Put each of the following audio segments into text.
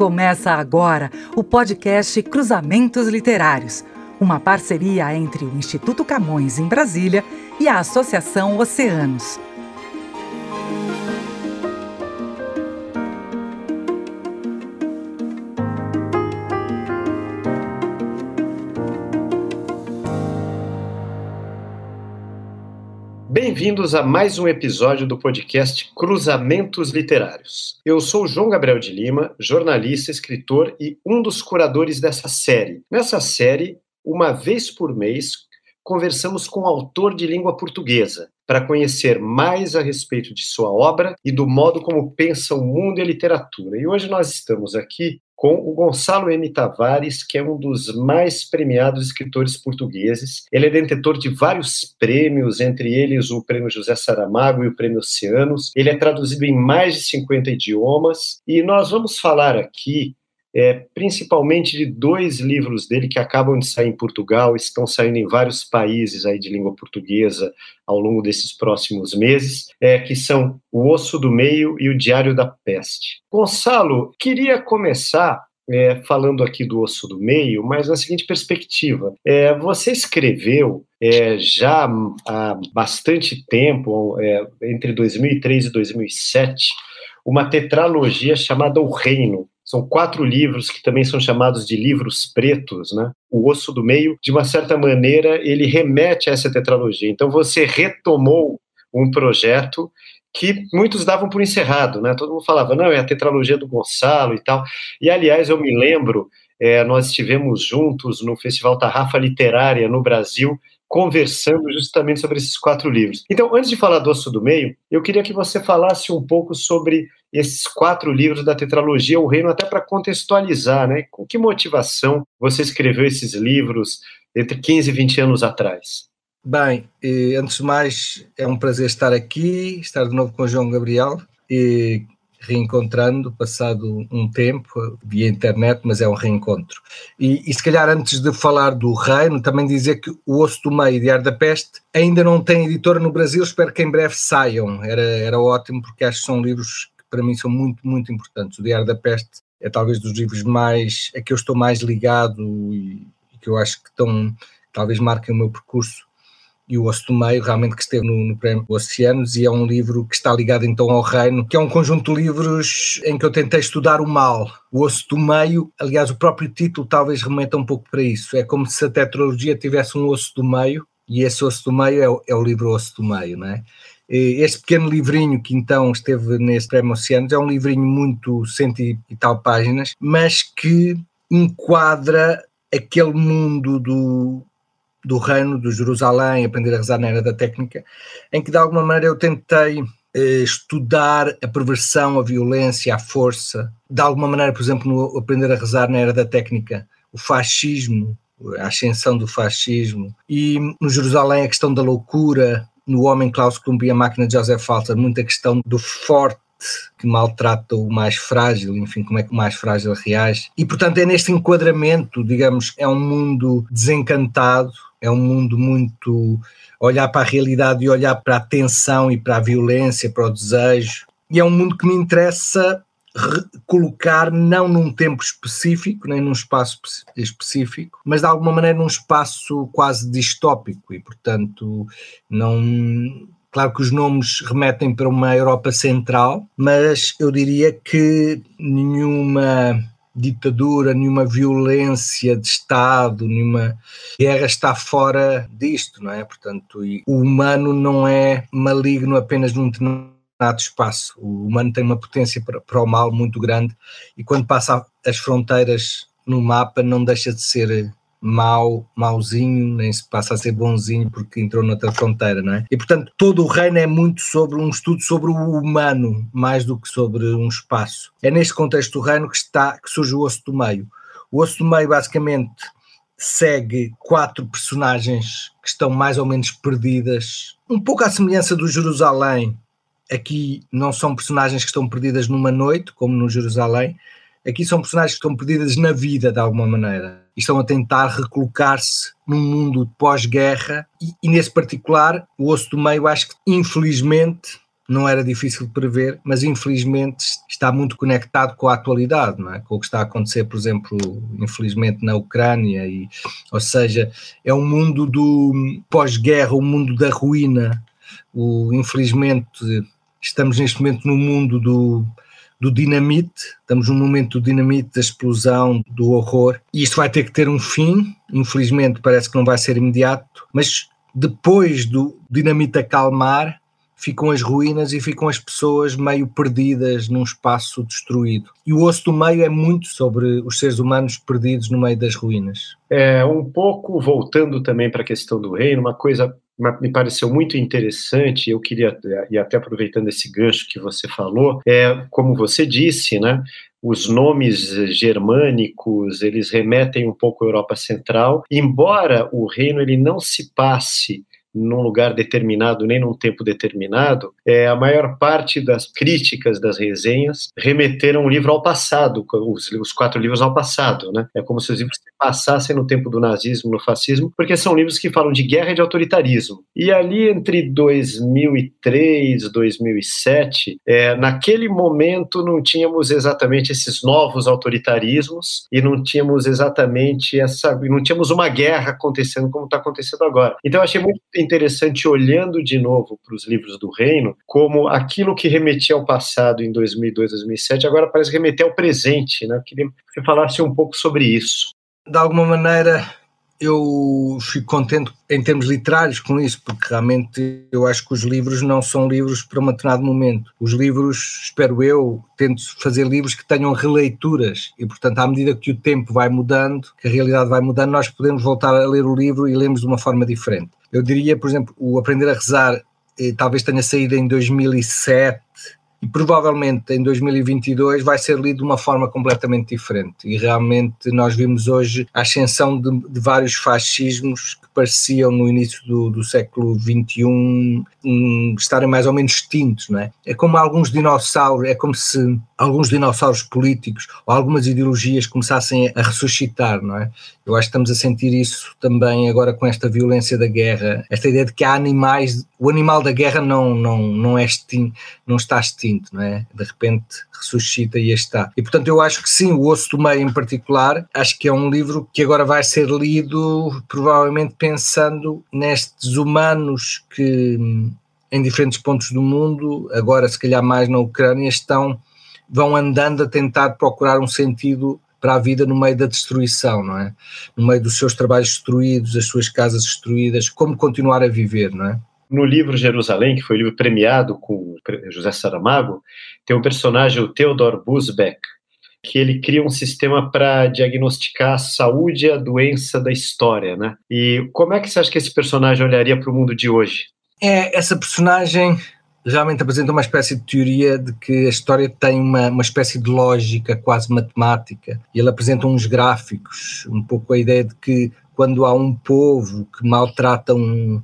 Começa agora o podcast Cruzamentos Literários, uma parceria entre o Instituto Camões em Brasília e a Associação Oceanos. Bem-vindos a mais um episódio do podcast Cruzamentos Literários. Eu sou João Gabriel de Lima, jornalista, escritor e um dos curadores dessa série. Nessa série, uma vez por mês, conversamos com um autor de língua portuguesa para conhecer mais a respeito de sua obra e do modo como pensa o mundo e a literatura. E hoje nós estamos aqui com o Gonçalo M. Tavares, que é um dos mais premiados escritores portugueses. Ele é detentor de vários prêmios, entre eles o Prêmio José Saramago e o Prêmio Oceanos. Ele é traduzido em mais de 50 idiomas e nós vamos falar aqui é, principalmente de dois livros dele que acabam de sair em Portugal, estão saindo em vários países aí de língua portuguesa ao longo desses próximos meses, é, que são O Osso do Meio e O Diário da Peste. Gonçalo, queria começar é, falando aqui do Osso do Meio, mas na seguinte perspectiva. É, você escreveu é, já há bastante tempo, é, entre 2003 e 2007, uma tetralogia chamada O Reino, são quatro livros que também são chamados de livros pretos, né? O Osso do Meio, de uma certa maneira, ele remete a essa tetralogia. Então você retomou um projeto que muitos davam por encerrado, né? Todo mundo falava, não, é a tetralogia do Gonçalo e tal. E, aliás, eu me lembro, é, nós estivemos juntos no Festival Tarrafa Literária no Brasil, conversando justamente sobre esses quatro livros. Então, antes de falar do Osso do Meio, eu queria que você falasse um pouco sobre esses quatro livros da tetralogia O Reino, até para contextualizar, né? Com que motivação você escreveu esses livros entre 15 e 20 anos atrás? Bem, antes de mais, é um prazer estar aqui, estar de novo com o João Gabriel. E reencontrando, passado um tempo, via internet, mas é um reencontro. E, e, se calhar antes de falar do Reino, também dizer que o Osso do Meio e Ar da Peste ainda não tem editora no Brasil, espero que em breve saiam, era, era ótimo porque acho que são livros que para mim são muito, muito importantes. O Diário da Peste é talvez dos livros mais, a que eu estou mais ligado e, e que eu acho que estão, talvez marquem o meu percurso e o Osso do Meio, realmente que esteve no, no Prémio Oceanos, e é um livro que está ligado então ao reino, que é um conjunto de livros em que eu tentei estudar o mal. O Osso do Meio, aliás, o próprio título talvez remeta um pouco para isso. É como se a tetralogia tivesse um osso do meio, e esse osso do meio é o, é o livro Osso do Meio, não é? Este pequeno livrinho que então esteve nesse Prémio Oceanos é um livrinho muito cento e tal páginas, mas que enquadra aquele mundo do, do reino, do Jerusalém, aprender a rezar na era da técnica, em que de alguma maneira eu tentei eh, estudar a perversão, a violência, a força, de alguma maneira, por exemplo, no aprender a rezar na era da técnica, o fascismo, a ascensão do fascismo, e no Jerusalém a questão da loucura, no Homem Klaus Klump e a Máquina de Joseph Falter, muita questão do forte que maltrata o mais frágil, enfim, como é que o mais frágil reage. E, portanto, é neste enquadramento, digamos, é um mundo desencantado, é um mundo muito olhar para a realidade e olhar para a tensão e para a violência, para o desejo. E é um mundo que me interessa colocar não num tempo específico, nem num espaço específico, mas de alguma maneira num espaço quase distópico e, portanto, não. Claro que os nomes remetem para uma Europa central, mas eu diria que nenhuma ditadura, nenhuma violência de Estado, nenhuma guerra está fora disto, não é? Portanto, o humano não é maligno apenas num determinado espaço. O humano tem uma potência para, para o mal muito grande e quando passa as fronteiras no mapa não deixa de ser mau, mauzinho, nem se passa a ser bonzinho porque entrou noutra fronteira, não é? E portanto, todo o reino é muito sobre um estudo sobre o humano, mais do que sobre um espaço. É neste contexto do reino que está que surge o osso do meio. O osso do meio basicamente segue quatro personagens que estão mais ou menos perdidas, um pouco à semelhança do Jerusalém. Aqui não são personagens que estão perdidas numa noite, como no Jerusalém, aqui são personagens que estão perdidas na vida de alguma maneira. E estão a tentar recolocar-se num mundo pós-guerra. E, e, nesse particular o osso do meio acho que infelizmente não era difícil de prever, mas infelizmente está muito conectado com a atualidade, é? com o que está a acontecer, por exemplo, infelizmente na Ucrânia, e, ou seja, é um mundo do pós-guerra, o um mundo da ruína, o, infelizmente estamos neste momento no mundo do, do dinamite, estamos num momento do dinamite, da explosão, do horror, e isto vai ter que ter um fim, infelizmente parece que não vai ser imediato, mas depois do dinamite acalmar, ficam as ruínas e ficam as pessoas meio perdidas num espaço destruído. E o osso do meio é muito sobre os seres humanos perdidos no meio das ruínas. É, um pouco voltando também para a questão do reino, uma coisa me pareceu muito interessante, eu queria, e até aproveitando esse gancho que você falou, é como você disse, né? Os nomes germânicos, eles remetem um pouco à Europa Central, embora o reino ele não se passe num lugar determinado, nem num tempo determinado, é, a maior parte das críticas das resenhas remeteram o livro ao passado, os, os quatro livros ao passado, né? É como se os livros passassem no tempo do nazismo, no fascismo, porque são livros que falam de guerra e de autoritarismo. E ali entre 2003 2007, é, naquele momento não tínhamos exatamente esses novos autoritarismos e não tínhamos exatamente essa, não tínhamos uma guerra acontecendo como está acontecendo agora. Então eu achei muito interessante olhando de novo para os livros do reino, como aquilo que remetia ao passado em 2002, 2007, agora parece remeter ao presente, né? Queria que você falasse um pouco sobre isso. De alguma maneira, eu fico contente em termos literários com isso, porque realmente eu acho que os livros não são livros para um determinado momento. Os livros, espero eu, tento fazer livros que tenham releituras e, portanto, à medida que o tempo vai mudando, que a realidade vai mudando, nós podemos voltar a ler o livro e lemos de uma forma diferente. Eu diria, por exemplo, o Aprender a Rezar eh, talvez tenha saído em 2007 e provavelmente em 2022 vai ser lido de uma forma completamente diferente. E realmente nós vimos hoje a ascensão de, de vários fascismos que pareciam no início do, do século XXI um, estarem mais ou menos extintos, não é? É como alguns dinossauros, é como se alguns dinossauros políticos ou algumas ideologias começassem a ressuscitar, não é? Eu acho que estamos a sentir isso também agora com esta violência da guerra, esta ideia de que há animais, o animal da guerra não, não, não, é extinto, não está extinto, não é? De repente ressuscita e está. E portanto eu acho que sim, o Osso do Meio em particular, acho que é um livro que agora vai ser lido provavelmente pensando nestes humanos que em diferentes pontos do mundo, agora se calhar mais na Ucrânia, estão vão andando a tentar procurar um sentido para a vida no meio da destruição, não é? No meio dos seus trabalhos destruídos, das suas casas destruídas, como continuar a viver, não é? No livro Jerusalém, que foi um livro premiado com José Saramago, tem um personagem, o Theodor Busbeck, que ele cria um sistema para diagnosticar a saúde e a doença da história, né? E como é que você acha que esse personagem olharia para o mundo de hoje? É, essa personagem realmente apresenta uma espécie de teoria de que a história tem uma, uma espécie de lógica quase matemática e ele apresenta uns gráficos, um pouco a ideia de que quando há um povo que maltrata um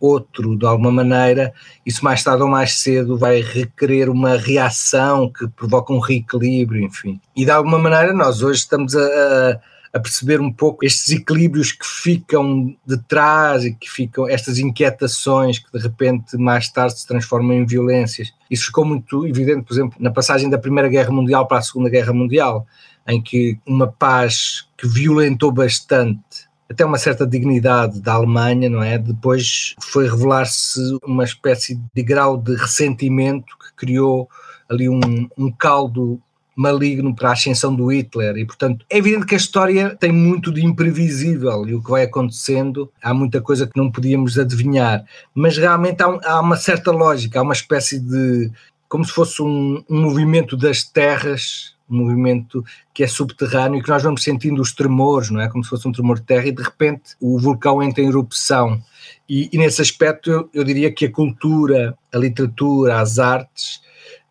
outro de alguma maneira, isso mais tarde ou mais cedo vai requerer uma reação que provoca um reequilíbrio, enfim. E de alguma maneira nós hoje estamos a, a perceber um pouco estes equilíbrios que ficam de trás e que ficam, estas inquietações que de repente mais tarde se transformam em violências. Isso ficou muito evidente, por exemplo, na passagem da Primeira Guerra Mundial para a Segunda Guerra Mundial, em que uma paz que violentou bastante até uma certa dignidade da Alemanha, não é? Depois foi revelar-se uma espécie de grau de ressentimento que criou ali um, um caldo maligno para a ascensão do Hitler e portanto é evidente que a história tem muito de imprevisível e o que vai acontecendo há muita coisa que não podíamos adivinhar mas realmente há, há uma certa lógica há uma espécie de como se fosse um, um movimento das terras um movimento que é subterrâneo e que nós vamos sentindo os tremores, não é? Como se fosse um tremor de terra e de repente o vulcão entra em erupção. E, e nesse aspecto eu, eu, diria que a cultura, a literatura, as artes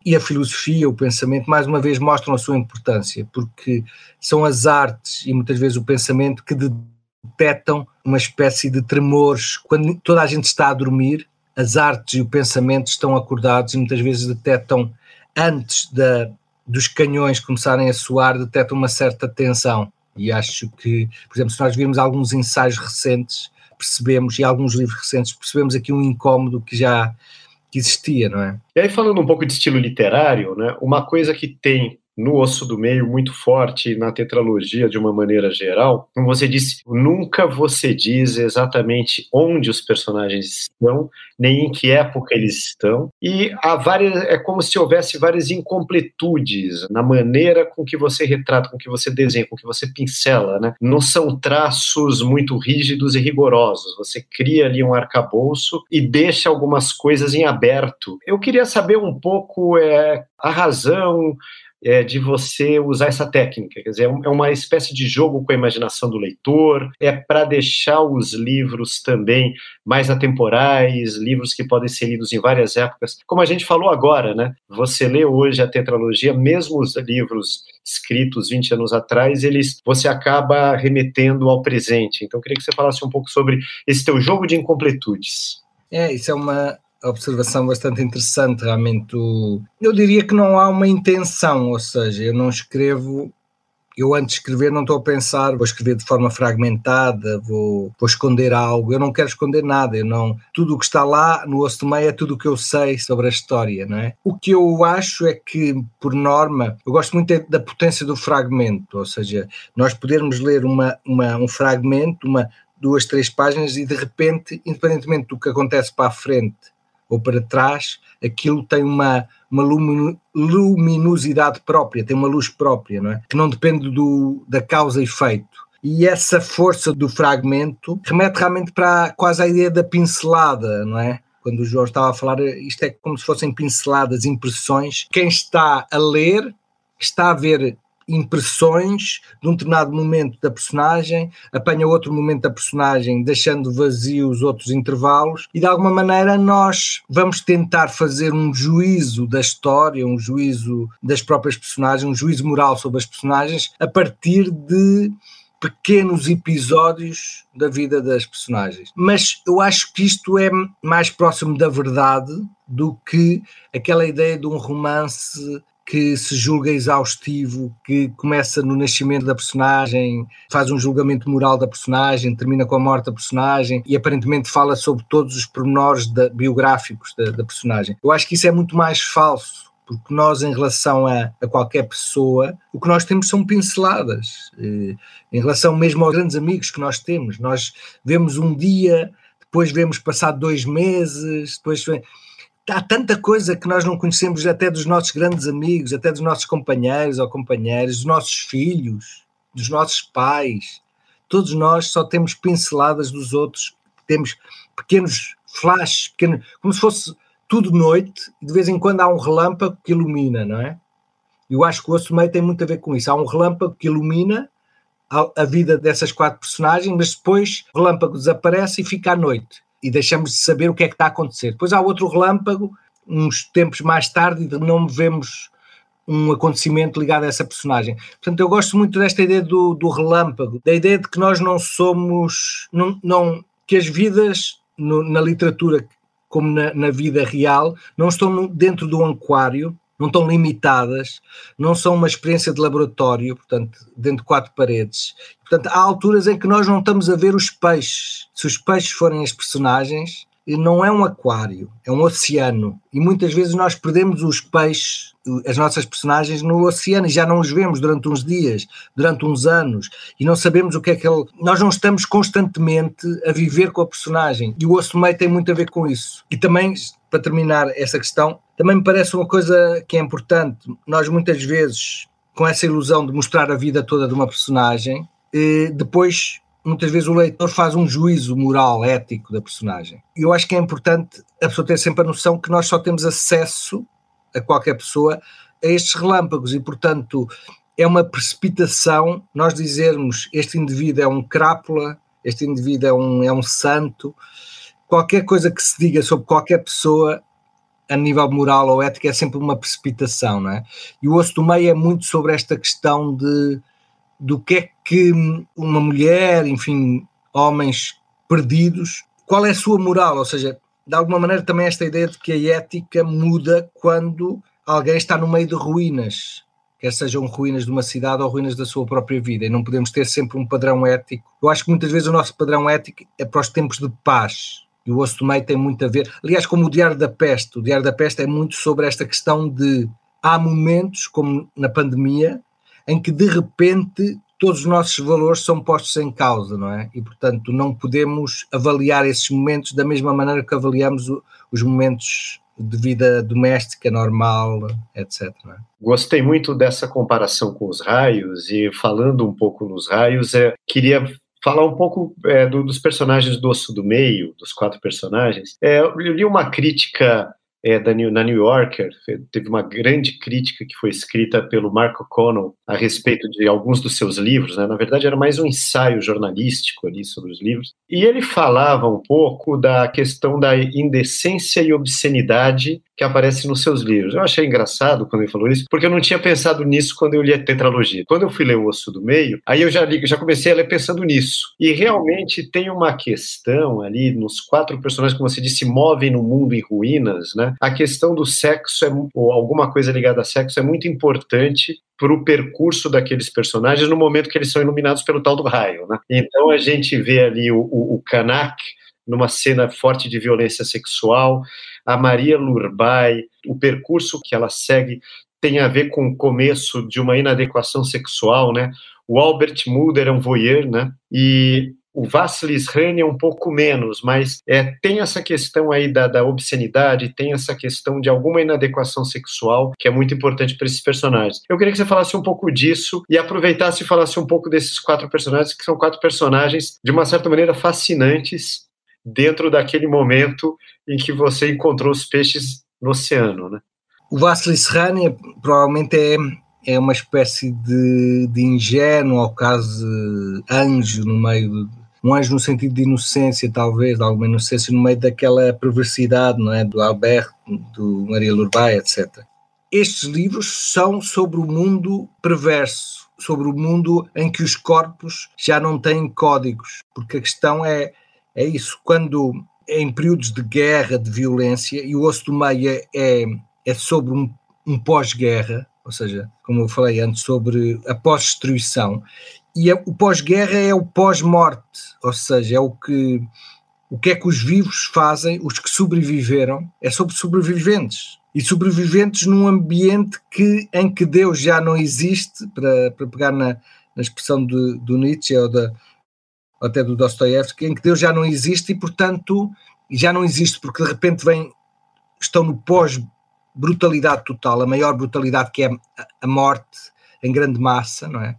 e a filosofia, o pensamento, mais uma vez mostram a sua importância, porque são as artes e muitas vezes o pensamento que detectam uma espécie de tremores. Quando toda a gente está a dormir, as artes e o pensamento estão acordados e muitas vezes detectam, antes da, dos canhões começarem a soar, detectam uma certa tensão. E acho que, por exemplo, se nós virmos alguns ensaios recentes, percebemos, e alguns livros recentes, percebemos aqui um incómodo que já que existia, não é? E aí, falando um pouco de estilo literário, né, uma coisa que tem no osso do meio muito forte na tetralogia de uma maneira geral. Como você disse, nunca você diz exatamente onde os personagens estão, nem em que época eles estão. E há várias, é como se houvesse várias incompletudes na maneira com que você retrata, com que você desenha, com que você pincela, né? Não são traços muito rígidos e rigorosos. Você cria ali um arcabouço e deixa algumas coisas em aberto. Eu queria saber um pouco é, a razão é, de você usar essa técnica. Quer dizer, é, é uma espécie de jogo com a imaginação do leitor, é para deixar os livros também mais atemporais, livros que podem ser lidos em várias épocas. Como a gente falou agora, né? Você lê hoje a tetralogia, mesmo os livros escritos 20 anos atrás, eles você acaba remetendo ao presente. Então, eu queria que você falasse um pouco sobre esse teu jogo de incompletudes. É, isso é uma, observação bastante interessante, realmente. Eu diria que não há uma intenção, ou seja, eu não escrevo. Eu antes de escrever não estou a pensar, vou escrever de forma fragmentada, vou, vou esconder algo. Eu não quero esconder nada. Eu não, tudo o que está lá no osso do meio é tudo o que eu sei sobre a história, não é? O que eu acho é que, por norma, eu gosto muito da potência do fragmento, ou seja, nós podermos ler uma, uma, um fragmento, uma, duas, três páginas e de repente, independentemente do que acontece para a frente ou para trás, aquilo tem uma, uma luminosidade própria, tem uma luz própria, não é? Que não depende do, da causa e efeito. E essa força do fragmento remete realmente para quase a ideia da pincelada, não é? Quando o Jorge estava a falar, isto é como se fossem pinceladas, impressões. Quem está a ler está a ver impressões de um determinado momento da personagem, apanha outro momento da personagem, deixando vazios outros intervalos, e de alguma maneira nós vamos tentar fazer um juízo da história, um juízo das próprias personagens, um juízo moral sobre as personagens, a partir de pequenos episódios da vida das personagens. Mas eu acho que isto é mais próximo da verdade do que aquela ideia de um romance que se julga exaustivo, que começa no nascimento da personagem, faz um julgamento moral da personagem, termina com a morte da personagem e aparentemente fala sobre todos os pormenores da, biográficos da, da, personagem. Eu acho que isso é muito mais falso, porque nós, em relação a, a qualquer pessoa, o que nós temos são pinceladas. Eh, em relação mesmo aos grandes amigos que nós temos, nós vemos um dia, depois vemos passar dois meses, depois há tanta coisa que nós não conhecemos até dos nossos grandes amigos, até dos nossos companheiros ou companheiras, dos nossos filhos, dos nossos pais. Todos nós só temos pinceladas dos outros, temos pequenos flashes, como se fosse tudo noite, de vez em quando há um relâmpago que ilumina, não é? Eu acho que o Osso Meio tem muito a ver com isso. Há um relâmpago que ilumina a, a vida dessas quatro personagens, mas depois o relâmpago desaparece e fica à noite e deixamos de saber o que é que está a acontecer. Depois há outro relâmpago, uns tempos mais tarde, e não vemos um acontecimento ligado a essa personagem. Portanto, eu gosto muito desta ideia do, do relâmpago, da ideia de que nós não somos, não, não que as vidas no, na literatura, como na, na, vida real, não estão dentro do aquário, não estão limitadas, não são uma experiência de laboratório, portanto, dentro de quatro paredes. Portanto, há alturas em que nós não estamos a ver os peixes. Se os peixes forem as personagens, não é um aquário, é um oceano. E muitas vezes nós perdemos os peixes, as nossas personagens, no oceano e já não os vemos durante uns dias, durante uns anos, e não sabemos o que é que ele. Nós não estamos constantemente a viver com a personagem. E o osso meio tem muito a ver com isso. E também, para terminar essa questão, também me parece uma coisa que é importante. Nós muitas vezes, com essa ilusão de mostrar a vida toda de uma personagem, eh, depois muitas vezes o leitor faz um juízo moral, ético da personagem. E eu acho que é importante a pessoa ter sempre a noção que nós só temos acesso a qualquer pessoa a estes relâmpagos e, portanto, é uma precipitação nós dizermos este indivíduo é um crápula, este indivíduo é um, é um santo. Qualquer coisa que se diga sobre qualquer pessoa a nível moral ou ético é sempre uma precipitação, não é? E o osso do meio é muito sobre esta questão de do que é que uma mulher, enfim, homens perdidos, qual é a sua moral? Ou seja, de alguma maneira também esta ideia de que a ética muda quando alguém está no meio de ruínas, quer sejam ruínas de uma cidade ou ruínas da sua própria vida, e não podemos ter sempre um padrão ético. Eu acho que muitas vezes o nosso padrão ético é para os tempos de paz, E o Osso do Meio tem muito a ver, aliás, como o Diário da Peste. O Diário da Peste é muito sobre esta questão de há momentos, como na pandemia, em que de repente todos os nossos valores são postos em causa, não é? E portanto não podemos avaliar esses momentos da mesma maneira que avaliamos o, os momentos de vida doméstica normal, etc. É? Gostei muito dessa comparação com os raios e falando um pouco nos raios, é, queria falar um pouco é, do, dos personagens do Osso do Meio, dos quatro personagens. É, eu li uma crítica é, da New, na New Yorker, teve uma grande crítica que foi escrita pelo Mark O'Connell a respeito de alguns dos seus livros, né? na verdade era mais um ensaio jornalístico ali sobre os livros, e ele falava um pouco da questão da indecência e obscenidade que aparece nos seus livros. Eu achei engraçado quando ele falou isso, porque eu não tinha pensado nisso quando eu li a tetralogia. Quando eu fui ler o Osso do Meio, aí eu já, li, já comecei a ler pensando nisso. E realmente tem uma questão ali nos quatro personagens, como você disse, movem no mundo em ruínas, né? A questão do sexo, é, ou alguma coisa ligada a sexo, é muito importante para o percurso daqueles personagens no momento que eles são iluminados pelo tal do raio, né? Então a gente vê ali o, o, o Kanak, numa cena forte de violência sexual, a Maria Lurbay, o percurso que ela segue tem a ver com o começo de uma inadequação sexual, né? O Albert Mulder é um voyeur, né? E o Vassilis Rani é um pouco menos, mas é, tem essa questão aí da, da, obscenidade, tem essa questão de alguma inadequação sexual que é muito importante para esses personagens. Eu queria que você falasse um pouco disso e aproveitasse e falasse um pouco desses quatro personagens, que são quatro personagens, de uma certa maneira, fascinantes dentro daquele momento em que você encontrou os peixes no oceano, né? O Vasily Serrani é, provavelmente é, é uma espécie de, de ingênuo, ao caso anjo no meio de, um anjo no sentido de inocência, talvez, de alguma inocência no meio daquela perversidade, não é, do Albert, do Maria Lourbai, etc. Estes livros são sobre o mundo perverso, sobre o mundo em que os corpos já não têm códigos, porque a questão é é isso, quando em períodos de guerra, de violência, e o osso do meio é, é, é sobre um, um pós-guerra, ou seja, como eu falei antes, sobre a pós-destruição, e é, o pós-guerra é o pós-morte, ou seja, é o que o que é que os vivos fazem, os que sobreviveram, é sobre sobreviventes. E sobreviventes num ambiente que, em que Deus já não existe, para, para pegar na, na expressão de, do Nietzsche ou da, até do Dostoiévski, em que Deus já não existe e, portanto, já não existe porque de repente vem, estão no pós-brutalidade total, a maior brutalidade que é a morte em grande massa, não é?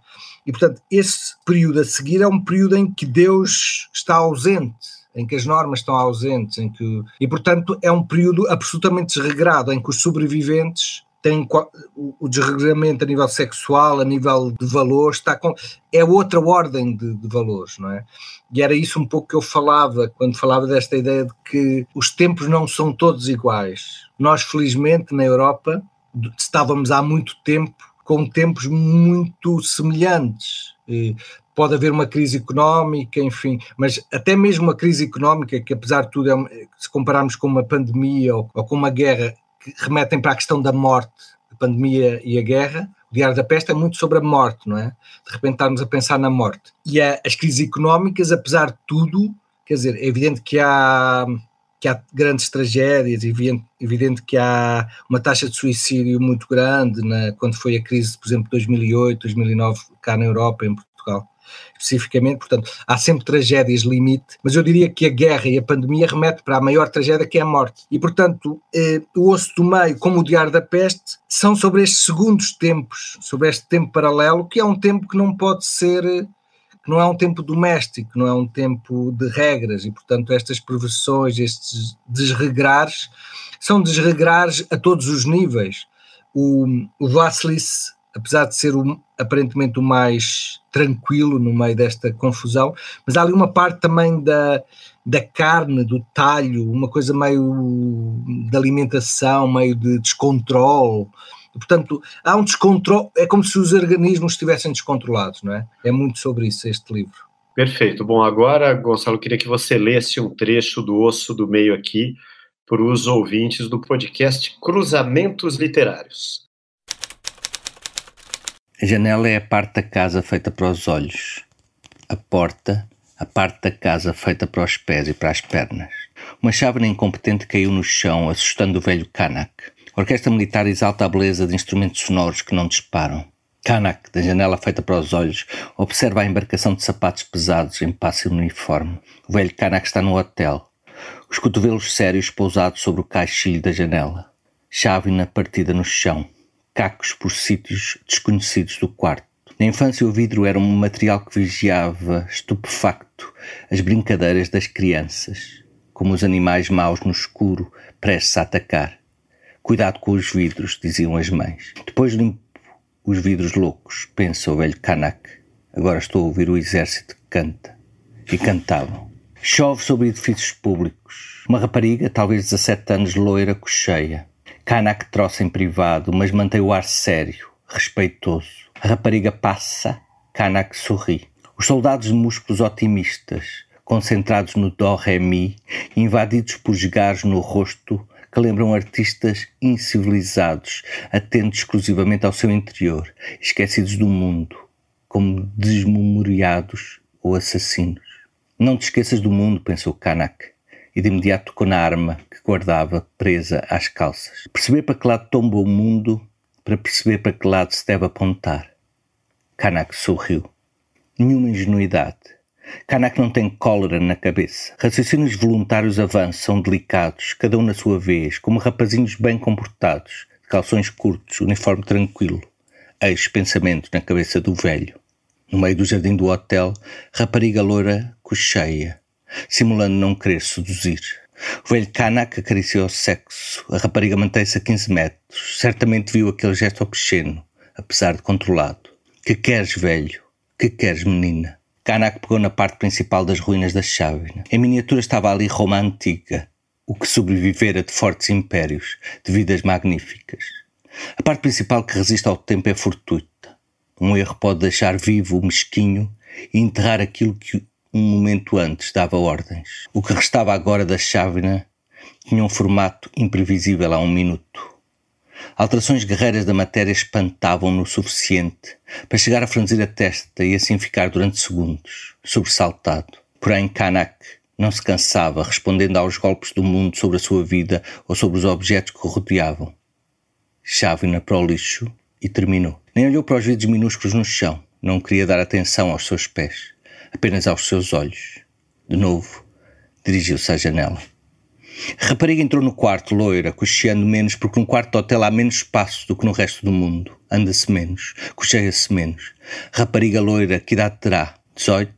E, portanto, esse período a seguir é um período em que Deus está ausente, em que as normas estão ausentes, em que, e, portanto, é um período absolutamente desregrado, em que os sobreviventes tem o desregramento a nível sexual, a nível de valores, está com, é outra ordem de, de, valores, não é? E era isso um pouco que eu falava quando falava desta ideia de que os tempos não são todos iguais. Nós, felizmente, na Europa, estávamos há muito tempo com tempos muito semelhantes. Pode haver uma crise económica, enfim, mas até mesmo uma crise económica, que apesar de tudo, é, se compararmos com uma pandemia ou, ou com uma guerra, que remetem para a questão da morte, a pandemia e a guerra. O Diário da Peste é muito sobre a morte, não é? De repente estarmos a pensar na morte. E as crises económicas, apesar de tudo, quer dizer, é evidente que há, que há grandes tragédias, evidente, evidente que há uma taxa de suicídio muito grande na, quando foi a crise, por exemplo, de 2008, 2009, cá na Europa, em Portugal especificamente, portanto, há sempre tragédias limite, mas eu diria que a guerra e a pandemia remete para a maior tragédia que é a morte. E, portanto, eh, o osso do meio, como o diário da peste, são sobre estes segundos tempos, sobre este tempo paralelo, que é um tempo que não pode ser que não é um tempo doméstico, não é um tempo de regras e, portanto, estas perversões, estes desregrares, são desregrares a todos os níveis. O, o apesar de ser o, aparentemente o mais tranquilo no meio desta confusão, mas há ali uma parte também da, da carne, do talho, uma coisa meio de alimentação, meio de descontrole. Portanto, há um descontrole, é como se os organismos estivessem descontrolados, não é? É muito sobre isso este livro. Perfeito. Bom, agora, Gonçalo, queria que você lesse um trecho do osso do meio aqui para os ouvintes do podcast Cruzamentos Literários. A janela é a parte da casa feita para os olhos. A porta, a parte da casa feita para os pés e para as pernas. Uma chávena incompetente caiu no chão, assustando o velho Kanak. A orquestra militar exalta a beleza de instrumentos sonoros que não disparam. Kanak, da janela feita para os olhos, observa a embarcação de sapatos pesados em passo uniforme. O velho Kanak está no hotel, os cotovelos sérios pousados sobre o caixilho da janela. Chávena partida no chão, cacos por sítios desconhecidos do quarto. Na infância, o vidro era um material que vigiava, estupefacto, as brincadeiras das crianças, como os animais maus no escuro, prestes a atacar. Cuidado com os vidros, diziam as mães. Depois limpo os vidros loucos, pensa o velho Kanak. Agora estou a ouvir o exército que canta. E cantavam. Chove sobre edifícios públicos. Uma rapariga, talvez 17 anos, loira, cocheia. Kanak troça em privado, mas mantém o ar sério, respeitoso. A rapariga passa, Kanak sorri. Os soldados de músculos otimistas, concentrados no dó-ré-mi, invadidos por esgares no rosto que lembram artistas incivilizados, atentos exclusivamente ao seu interior, esquecidos do mundo, como desmemoriados ou assassinos. Não te esqueças do mundo, pensou Kanak, e de imediato tocou na arma que guardava presa às calças. Perceber para que lado tomba o mundo para perceber para que lado se deve apontar. Kanak sorriu. Nenhuma ingenuidade. Kanak não tem cólera na cabeça. Raciocínios voluntários avançam, delicados, cada um na sua vez, como rapazinhos bem comportados, calções curtos, uniforme tranquilo. Eis pensamento na cabeça do velho. No meio do jardim do hotel, rapariga loura cocheia, simulando não querer seduzir. O velho Kanak acariciou o sexo. A rapariga mantém-se a 15 metros. Certamente viu aquele gesto obsceno, apesar de controlado. Que queres, velho? Que queres, menina? Kanak pegou na parte principal das ruínas da chávena. Em miniatura estava ali Roma antiga, o que sobrevivera de fortes impérios, de vidas magníficas. A parte principal que resiste ao tempo é fortuita. Um erro pode deixar vivo o mesquinho e enterrar aquilo que um momento antes dava ordens. O que restava agora da chávena tinha um formato imprevisível há um minuto. Alterações guerreiras da matéria espantavam-no o suficiente para chegar a franzir a testa e assim ficar durante segundos, sobressaltado. Porém, Kanak não se cansava, respondendo aos golpes do mundo sobre a sua vida ou sobre os objetos que o rodeavam. Chávena para o lixo e terminou. Nem olhou para os vidros minúsculos no chão, não queria dar atenção aos seus pés apenas aos seus olhos. De novo, dirigiu-se à janela. Rapariga entrou no quarto, loira, cocheando menos, porque no quarto de hotel há menos espaço do que no resto do mundo. Anda-se menos, cocheia-se menos. Rapariga loira, que idade terá? 18?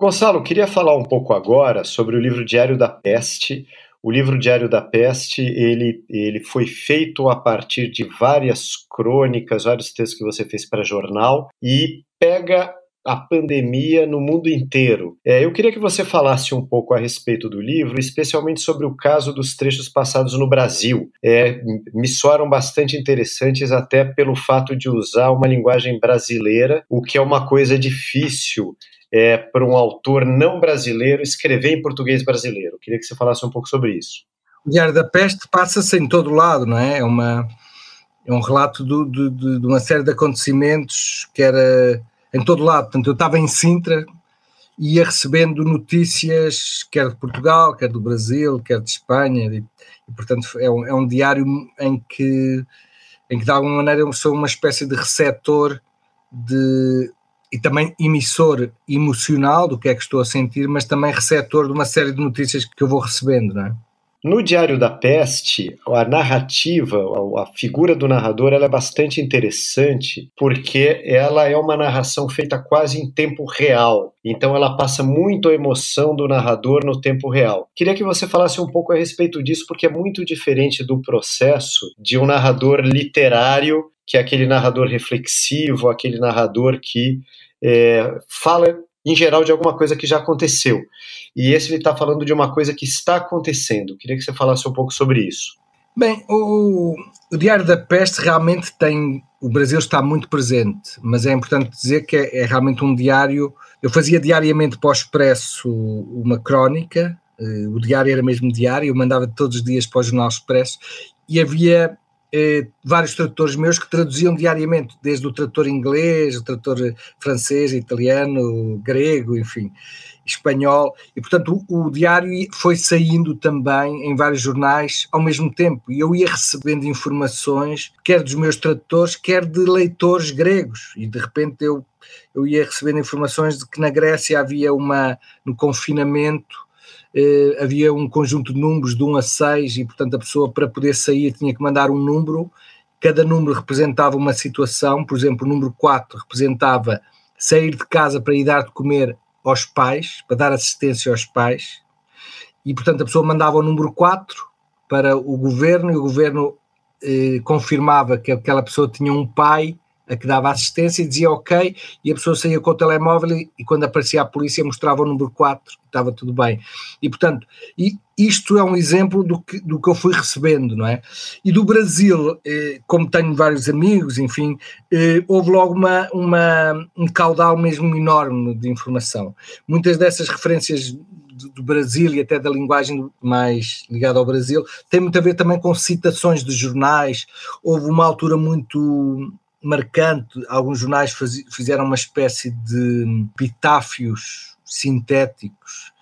Gonçalo, queria falar um pouco agora sobre o livro Diário da Peste. O livro Diário da Peste, ele, ele foi feito a partir de várias crônicas, vários textos que você fez para jornal e pega a pandemia no mundo inteiro. É, eu queria que você falasse um pouco a respeito do livro, especialmente sobre o caso dos trechos passados no Brasil. É, me soaram bastante interessantes, até pelo fato de usar uma linguagem brasileira, o que é uma coisa difícil é, para um autor não brasileiro escrever em português brasileiro. Queria que você falasse um pouco sobre isso. O Diário da Peste passa-se em todo lado, não é? É, uma, é um relato do, de, de uma série de acontecimentos que era em todo lado. Portanto, eu estava em Sintra e ia recebendo notícias, quer de Portugal, quer do Brasil, quer de Espanha, e, e portanto é um, é um, diário em que, em que de alguma maneira eu sou uma espécie de receptor de, e também emissor emocional do que é que estou a sentir, mas também receptor de uma série de notícias que eu vou recebendo, não é? No Diário da Peste, a narrativa, a figura do narrador, ela é bastante interessante porque ela é uma narração feita quase em tempo real. Então ela passa muito a emoção do narrador no tempo real. Queria que você falasse um pouco a respeito disso porque é muito diferente do processo de um narrador literário, que é aquele narrador reflexivo, aquele narrador que é, fala em geral de alguma coisa que já aconteceu. E esse ele está falando de uma coisa que está acontecendo. Queria que você falasse um pouco sobre isso. Bem, o, o Diário da Peste realmente tem. O Brasil está muito presente, mas é importante dizer que é, é realmente um diário. Eu fazia diariamente para o Expresso uma crónica, eh, o diário era mesmo diário, eu mandava todos os dias para o Jornal Expresso e havia eh, vários tradutores meus que traduziam diariamente, desde o tradutor inglês, o tradutor francês, italiano, grego, enfim. espanhol, e portanto o, o, diário foi saindo também em vários jornais ao mesmo tempo, e eu ia recebendo informações, quer dos meus tradutores, quer de leitores gregos, e de repente eu, eu ia recebendo informações de que na Grécia havia uma, no confinamento, eh, havia um conjunto de números de 1 a 6, e portanto a pessoa para poder sair tinha que mandar um número, cada número representava uma situação, por exemplo, o número 4 representava sair de casa para ir dar de comer aos pais, para dar assistência aos pais, e portanto a pessoa mandava o número 4 para o governo e o governo eh, confirmava que aquela pessoa tinha um pai que dava assistência e dizia ok, e a pessoa saía com o telemóvel e, e quando aparecia a polícia mostrava o número 4, estava tudo bem. E portanto, e isto é um exemplo do que, do que eu fui recebendo, não é? E do Brasil, eh, como tenho vários amigos, enfim, eh, houve logo uma, uma, um caudal mesmo enorme de informação. Muitas dessas referências do Brasil e até da linguagem mais ligada ao Brasil, tem muito a ver também com citações de jornais. Houve uma altura muito marcante. Alguns jornais fizeram uma espécie de epitáfios sintéticos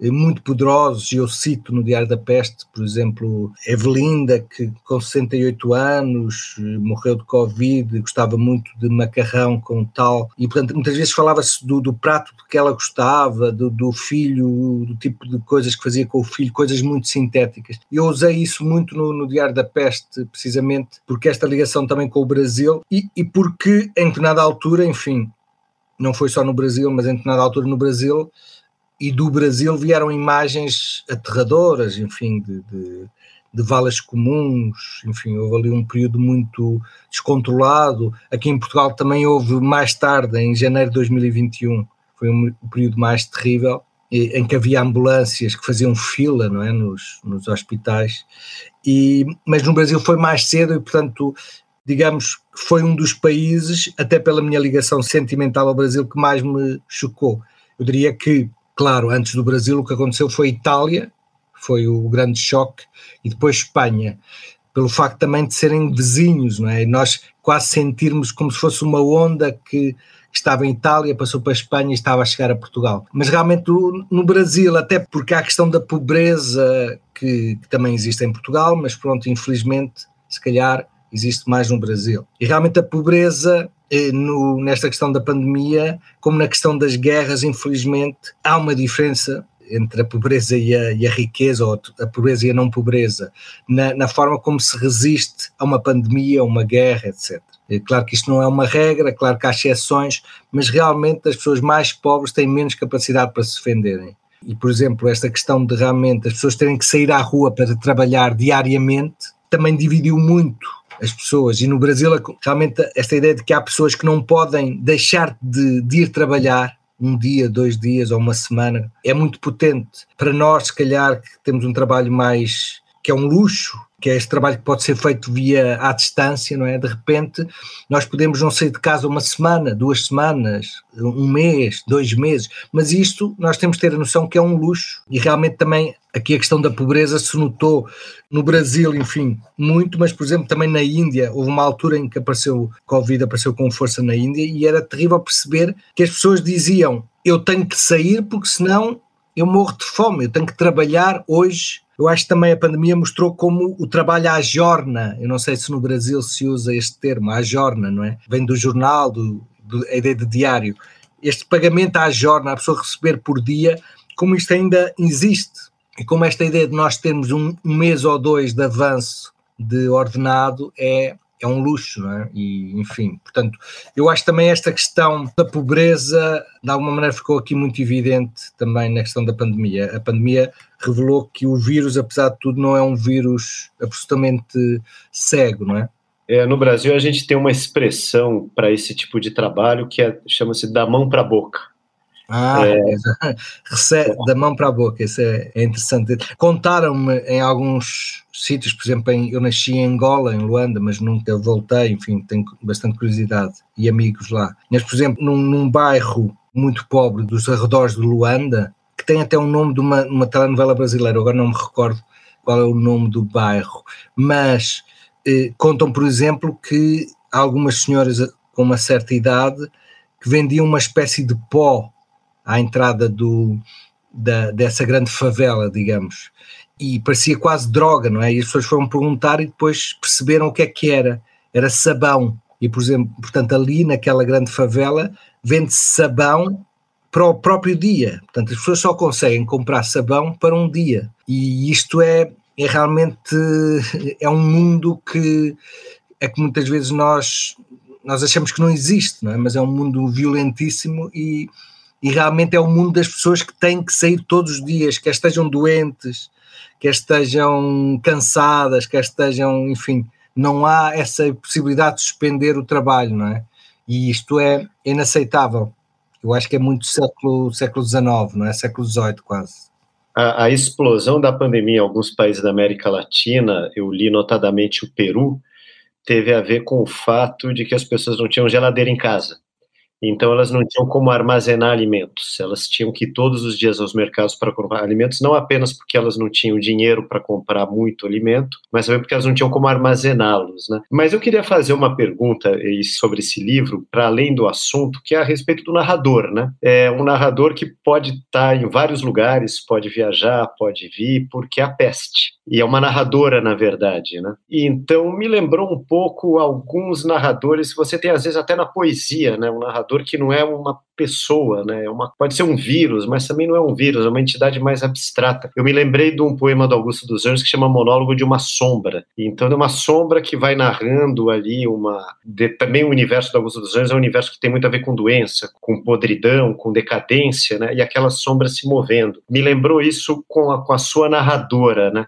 muito poderosos, e eu cito no Diário da Peste, por exemplo, Evelinda, que com 68 anos eh, morreu de Covid, gostava muito de macarrão com tal, e portanto muitas vezes falava-se do, do, prato que ela gostava, do, do, filho, do tipo de coisas que fazia com o filho, coisas muito sintéticas. Eu usei isso muito no, no Diário da Peste, precisamente porque esta ligação também com o Brasil, e, e porque em determinada altura, enfim, não foi só no Brasil, mas em determinada altura no Brasil, e do Brasil vieram imagens aterradoras, enfim, de, de, de, valas comuns, enfim, houve ali um período muito descontrolado. Aqui em Portugal também houve mais tarde, em janeiro de 2021, foi um, período mais terrível, em que havia ambulâncias que faziam fila, não é, nos, nos hospitais, e, mas no Brasil foi mais cedo e, portanto, digamos foi um dos países, até pela minha ligação sentimental ao Brasil, que mais me chocou. Eu diria que Claro, antes do Brasil o que aconteceu foi Itália, foi o grande choque, e depois Espanha, pelo facto também de serem vizinhos, não é? Nós quase sentirmos como se fosse uma onda que estava em Itália, passou para a Espanha e estava a chegar a Portugal. Mas realmente no Brasil, até porque há a questão da pobreza que, que também existe em Portugal, mas pronto, infelizmente, se calhar existe mais no Brasil. E realmente a pobreza eh, no, nesta questão da pandemia, como na questão das guerras, infelizmente, há uma diferença entre a pobreza e a, e a riqueza, ou a pobreza e a não pobreza, na, na, forma como se resiste a uma pandemia, a uma guerra, etc. É claro que isto não é uma regra, claro que há exceções, mas realmente as pessoas mais pobres têm menos capacidade para se defenderem. E, por exemplo, esta questão de realmente as pessoas terem que sair à rua para trabalhar diariamente também dividiu muito as pessoas. E no Brasil, realmente, esta ideia de que há pessoas que não podem deixar de, de ir trabalhar um dia, dois dias ou uma semana é muito potente. Para nós, se calhar, que temos um trabalho mais que é um luxo, que é este trabalho que pode ser feito via à distância, não é? De repente, nós podemos não sair de casa uma semana, duas semanas, um mês, dois meses, mas isto nós temos de ter a noção que é um luxo e realmente também aqui a questão da pobreza se notou no Brasil, enfim, muito, mas por exemplo também na Índia, houve uma altura em que apareceu Covid, apareceu com força na Índia e era terrível perceber que as pessoas diziam eu tenho que sair porque senão eu morro de fome, eu tenho que trabalhar hoje eu acho que também a pandemia mostrou como o trabalho à jorna, eu não sei se no Brasil se usa este termo, à jorna, não é? Vem do jornal, do, do, a ideia de diário. Este pagamento à jorna, a pessoa receber por dia, como isto ainda existe e como esta ideia de nós termos um, um mês ou dois de avanço de ordenado é é um luxo, não é? E, enfim, portanto, eu acho também esta questão da pobreza, de alguma maneira, ficou aqui muito evidente também na questão da pandemia. A pandemia revelou que o vírus, apesar de tudo, não é um vírus absolutamente cego, não é? É, no Brasil, a gente tem uma expressão para esse tipo de trabalho que é, chama-se da mão para a boca. Ah, é. da mão para a boca, isso é, é interessante. Contaram-me em alguns sítios, por exemplo, em, eu nasci em Angola, em Luanda, mas nunca voltei, enfim, tenho bastante curiosidade e amigos lá. Mas, por exemplo, num, num bairro muito pobre dos arredores de Luanda, que tem até o um nome de uma, uma telenovela brasileira, agora não me recordo qual é o nome do bairro, mas eh, contam, por exemplo, que algumas senhoras com uma certa idade que vendiam uma espécie de pó à entrada do, da, dessa grande favela, digamos. E parecia quase droga, não é? E as pessoas foram perguntar e depois perceberam o que é que era. Era sabão. E, por exemplo, portanto, ali naquela grande favela vende-se sabão para o próprio dia. Portanto, as pessoas só conseguem comprar sabão para um dia. E isto é, é realmente é um mundo que é que muitas vezes nós nós achamos que não existe, não é? mas é um mundo violentíssimo e, e realmente é o mundo das pessoas que têm que sair todos os dias, quer estejam doentes, quer estejam cansadas, quer estejam, enfim, não há essa possibilidade de suspender o trabalho, não é? E isto é inaceitável. Eu acho que é muito século, século XIX, não é? Século XVIII quase. A, a explosão da pandemia em alguns países da América Latina, eu li notadamente o Peru, teve a ver com o fato de que as pessoas não tinham geladeira em casa. Então elas não tinham como armazenar alimentos, elas tinham que ir todos os dias aos mercados para comprar alimentos, não apenas porque elas não tinham dinheiro para comprar muito alimento, mas também porque elas não tinham como armazená-los. Né? Mas eu queria fazer uma pergunta sobre esse livro, para além do assunto, que é a respeito do narrador. Né? É um narrador que pode estar em vários lugares, pode viajar, pode vir, porque a peste e é uma narradora, na verdade, né? E então me lembrou um pouco alguns narradores, você tem às vezes até na poesia, né? Um narrador que não é uma pessoa, né? É uma, pode ser um vírus, mas também não é um vírus, é uma entidade mais abstrata. Eu me lembrei de um poema do Augusto dos Anjos que chama Monólogo de uma Sombra. Então é uma sombra que vai narrando ali uma... De, também o universo do Augusto dos Anjos é um universo que tem muito a ver com doença, com podridão, com decadência, né? E aquela sombra se movendo. Me lembrou isso com a, com a sua narradora, né?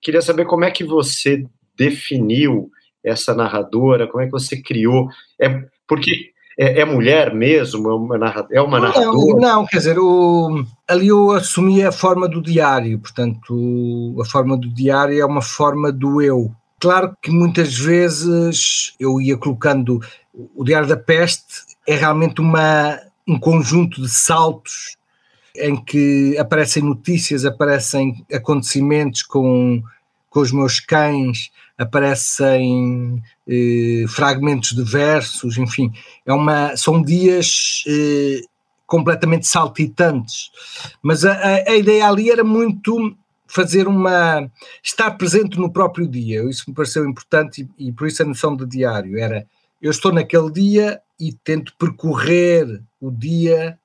Queria saber como é que você definiu essa narradora, como é que você criou. É, porque é, é mulher mesmo? É uma, narra, é uma narradora? Não, não, quer dizer, o, ali eu assumi a forma do diário, portanto, a forma do diário é uma forma do eu. Claro que muitas vezes eu ia colocando. O Diário da Peste é realmente uma, um conjunto de saltos em que aparecem notícias, aparecem acontecimentos com, com os meus cães, aparecem eh, fragmentos de versos, enfim, é uma, são dias eh, completamente saltitantes. Mas a, a, a, ideia ali era muito fazer uma. estar presente no próprio dia, isso me pareceu importante e, e por isso a noção de diário era eu estou naquele dia e tento percorrer o dia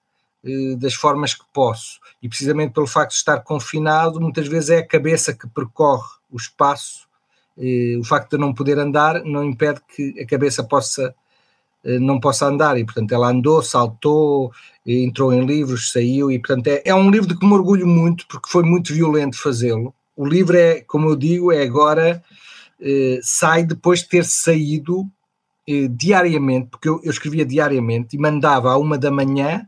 eh, das formas que posso. E precisamente pelo facto de estar confinado, muitas vezes é a cabeça que percorre o espaço. Eh, o facto de não poder andar não impede que a cabeça possa eh, não possa andar e portanto ela andou, saltou, entrou em livros, saiu e portanto é, é um livro de que me orgulho muito porque foi muito violento fazê-lo. O livro é, como eu digo, é agora sai depois de ter saído diariamente, porque eu, eu escrevia diariamente e mandava à uma da manhã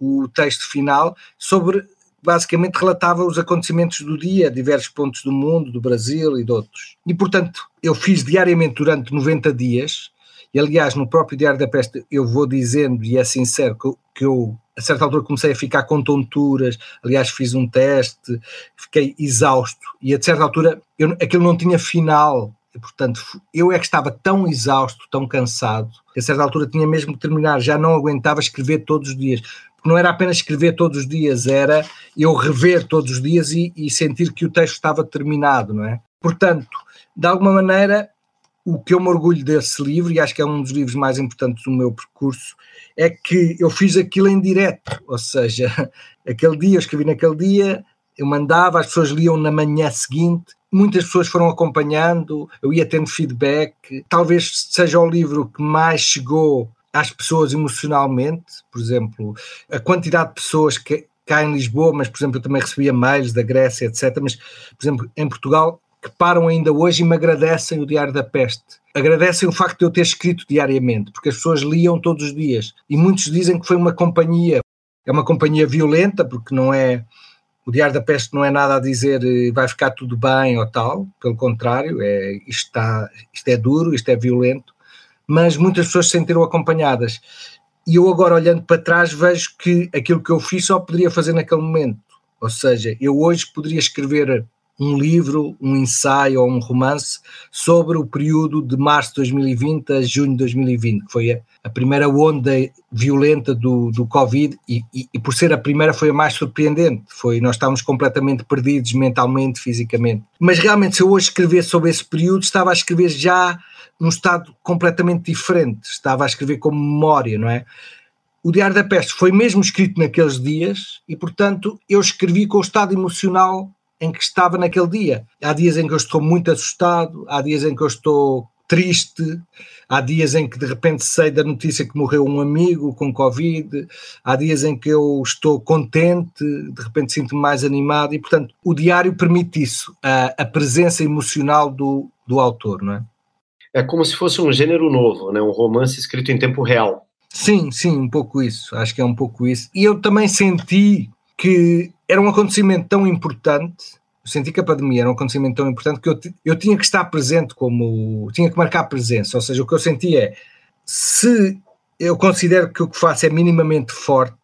o texto final sobre basicamente relatava os acontecimentos do dia, diversos pontos do mundo, do Brasil e de outros. E, portanto, eu fiz diariamente durante 90 dias, e aliás, no próprio Diário da Peste eu vou dizendo, e é sincero, que eu, que eu a certa altura comecei a ficar com tonturas, aliás fiz um teste, fiquei exausto, e a certa altura eu, aquilo não tinha final, e, portanto, eu é que estava tão exausto, tão cansado, que a certa altura tinha mesmo que terminar, já não aguentava escrever todos os dias não era apenas escrever todos os dias, era eu rever todos os dias e, e, sentir que o texto estava terminado, não é? Portanto, de alguma maneira, o que eu me orgulho desse livro, e acho que é um dos livros mais importantes do meu percurso, é que eu fiz aquilo em direto, ou seja, aquele dia, eu escrevi naquele dia, eu mandava, as pessoas liam na manhã seguinte, muitas pessoas foram acompanhando, eu ia tendo feedback, talvez seja o livro que mais chegou às pessoas emocionalmente, por exemplo, a quantidade de pessoas que cá em Lisboa, mas por exemplo eu também recebia mails da Grécia, etc. Mas, por exemplo, em Portugal, que param ainda hoje e me agradecem o Diário da Peste. Agradecem o facto de eu ter escrito diariamente, porque as pessoas liam todos os dias. E muitos dizem que foi uma companhia, é uma companhia violenta, porque não é. O Diário da Peste não é nada a dizer eh, vai ficar tudo bem ou tal, pelo contrário, é, isto, está, isto é duro, isto é violento, mas muitas pessoas se sentiram acompanhadas. E eu agora, olhando para trás, vejo que aquilo que eu fiz só poderia fazer naquele momento. Ou seja, eu hoje poderia escrever um livro, um ensaio ou um romance sobre o período de março de 2020 a junho de 2020, que foi a, a primeira onda violenta do, do Covid e, e, e, por ser a primeira foi a mais surpreendente, foi nós estávamos completamente perdidos mentalmente, fisicamente. Mas realmente se eu hoje escrever sobre esse período, estava a escrever já num estado completamente diferente, estava a escrever com memória, não é? O Diário da Peste foi mesmo escrito naqueles dias e, portanto, eu escrevi com o estado emocional em que estava naquele dia. Há dias em que eu estou muito assustado, há dias em que eu estou triste, há dias em que de repente sei da notícia que morreu um amigo com Covid, há dias em que eu estou contente, de repente sinto-me mais animado e, portanto, o diário permite isso, a, a presença emocional do, do autor, não é? É como se fosse um gênero novo, né? um romance escrito em tempo real. Sim, sim, um pouco isso, acho que é um pouco isso. E eu também senti que era um acontecimento tão importante, eu senti que a pandemia era um acontecimento tão importante que eu, eu tinha que estar presente como, tinha que marcar presença, ou seja, o que eu senti é, se eu considero que o que faço é minimamente forte,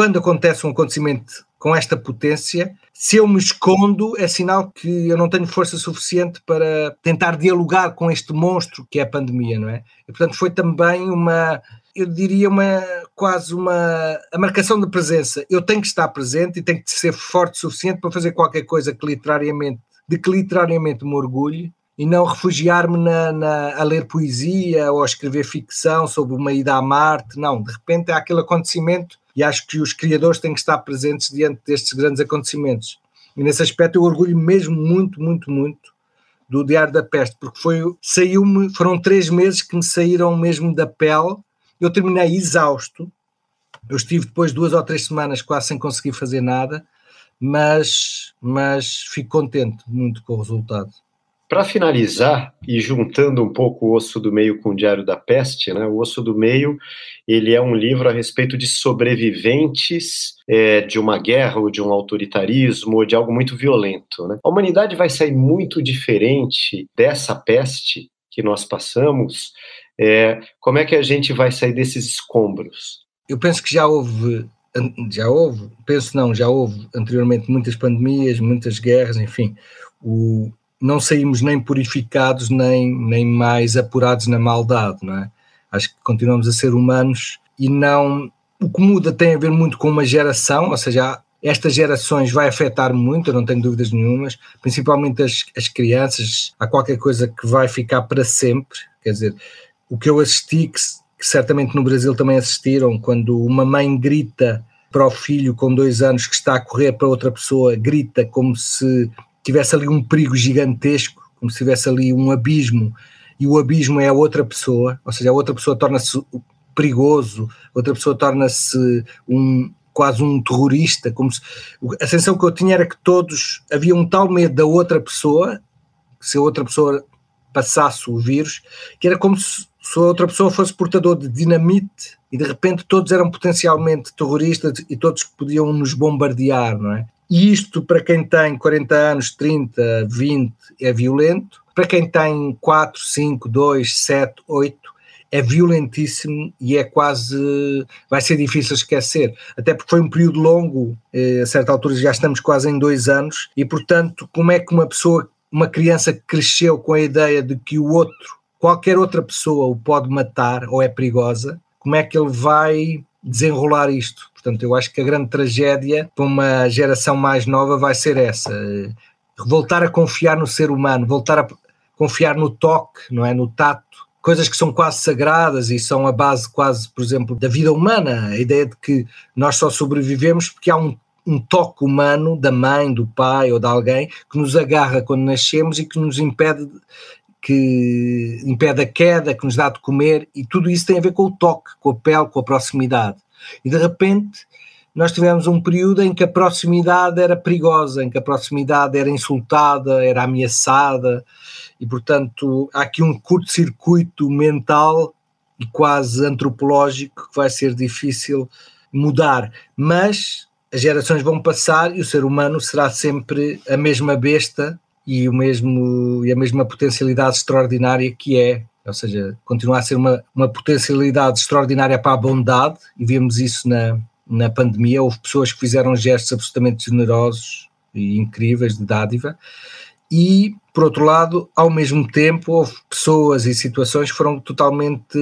quando acontece um acontecimento com esta potência, se eu me escondo, é sinal que eu não tenho força suficiente para tentar dialogar com este monstro que é a pandemia, não é? E, portanto, foi também uma, eu diria uma quase uma a marcação de presença. Eu tenho que estar presente e tenho que ser forte o suficiente para fazer qualquer coisa que literariamente, de que literariamente me orgulhe e não refugiar-me na, na, a ler poesia ou a escrever ficção sobre uma ida a Marte. Não, de repente é aquele acontecimento e acho que os criadores têm que estar presentes diante destes grandes acontecimentos. E nesse aspecto eu orgulho mesmo muito, muito, muito do Diário da Peste, porque foi saiu-me, foram três meses que me saíram mesmo da pele eu terminei exausto. Eu estive depois duas ou três semanas quase sem conseguir fazer nada, mas, mas fico contente muito com o resultado. Para finalizar, e juntando um pouco o Osso do Meio com o Diário da Peste, né, o Osso do Meio ele é um livro a respeito de sobreviventes é, de uma guerra ou de um autoritarismo ou de algo muito violento. Né? A humanidade vai sair muito diferente dessa peste que nós passamos é, como é que a gente vai sair desses escombros? Eu penso que já houve, já houve, penso não, já houve anteriormente muitas pandemias, muitas guerras, enfim, o, não saímos nem purificados nem, nem mais apurados na maldade, não é? Acho que continuamos a ser humanos e não. O que muda tem a ver muito com uma geração, ou seja, estas gerações vai afetar muito, eu não tenho dúvidas nenhumas, principalmente as, as crianças. Há qualquer coisa que vai ficar para sempre, quer dizer, o que eu assisti, que, que certamente no Brasil também assistiram, quando uma mãe grita para o filho com dois anos que está a correr para outra pessoa, grita como se tivesse ali um perigo gigantesco, como se tivesse ali um abismo, e o abismo é a outra pessoa, ou seja, a outra pessoa torna-se perigoso, outra pessoa torna-se um quase um terrorista, como se, a sensação que eu tinha era que todos havia um tal medo da outra pessoa, se a outra pessoa passasse o vírus, que era como se se outra pessoa fosse portador de dinamite e de repente todos eram potencialmente terroristas e todos podiam nos bombardear, não é? E isto para quem tem 40 anos, 30, 20 é violento, para quem tem 4, 5, 2, 7, 8 é violentíssimo e é quase. vai ser difícil esquecer. Até porque foi um período longo, eh, a certa altura já estamos quase em dois anos, e portanto, como é que uma pessoa, uma criança que cresceu com a ideia de que o outro qualquer outra pessoa o pode matar ou é perigosa, como é que ele vai desenrolar isto? Portanto, eu acho que a grande tragédia para uma geração mais nova vai ser essa: voltar a confiar no ser humano, voltar a confiar no toque, não é? No tato. Coisas que são quase sagradas e são a base, quase, por exemplo, da vida humana. A ideia de que nós só sobrevivemos porque há um um toque humano da mãe, do pai ou de alguém que nos agarra quando nascemos e que nos impede que impede a queda, que nos dá de comer, e tudo isso tem a ver com o toque, com a pele, com a proximidade. E de repente nós tivemos um período em que a proximidade era perigosa, em que a proximidade era insultada, era ameaçada, e portanto há aqui um curto-circuito mental e quase antropológico que vai ser difícil mudar, mas as gerações vão passar e o ser humano será sempre a mesma besta e, o mesmo, e a mesma potencialidade extraordinária que é, ou seja, continua a ser uma, uma potencialidade extraordinária para a bondade, e vimos isso na, na pandemia, houve pessoas que fizeram gestos absolutamente generosos, e incríveis de dádiva, e, por outro lado, ao mesmo tempo, houve pessoas e situações que foram totalmente,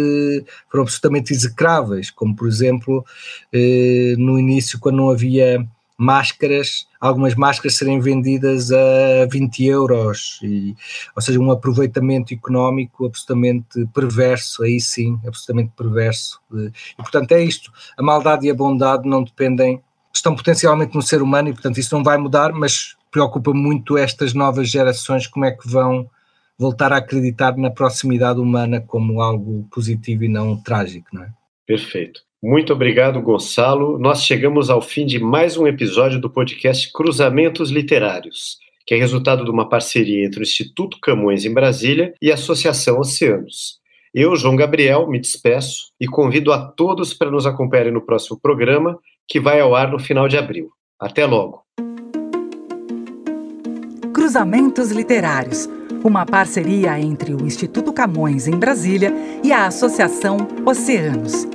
foram absolutamente execráveis, como, por exemplo, eh, no início, quando não havia máscaras, algumas máscaras serem vendidas a 20 euros, e, ou seja, um aproveitamento económico absolutamente perverso, aí sim, absolutamente perverso. E, portanto, é isto, a maldade e a bondade não dependem, estão potencialmente no ser humano e, portanto, isso não vai mudar, mas preocupa muito estas novas gerações, como é que vão voltar a acreditar na proximidade humana como algo positivo e não trágico, não é? Perfeito. Muito obrigado, Gonçalo. Nós chegamos ao fim de mais um episódio do podcast Cruzamentos Literários, que é resultado de uma parceria entre o Instituto Camões em Brasília e a Associação Oceanos. Eu, João Gabriel, me despeço e convido a todos para nos acompanharem no próximo programa, que vai ao ar no final de abril. Até logo! Cruzamentos Literários, uma parceria entre o Instituto Camões em Brasília e a Associação Oceanos.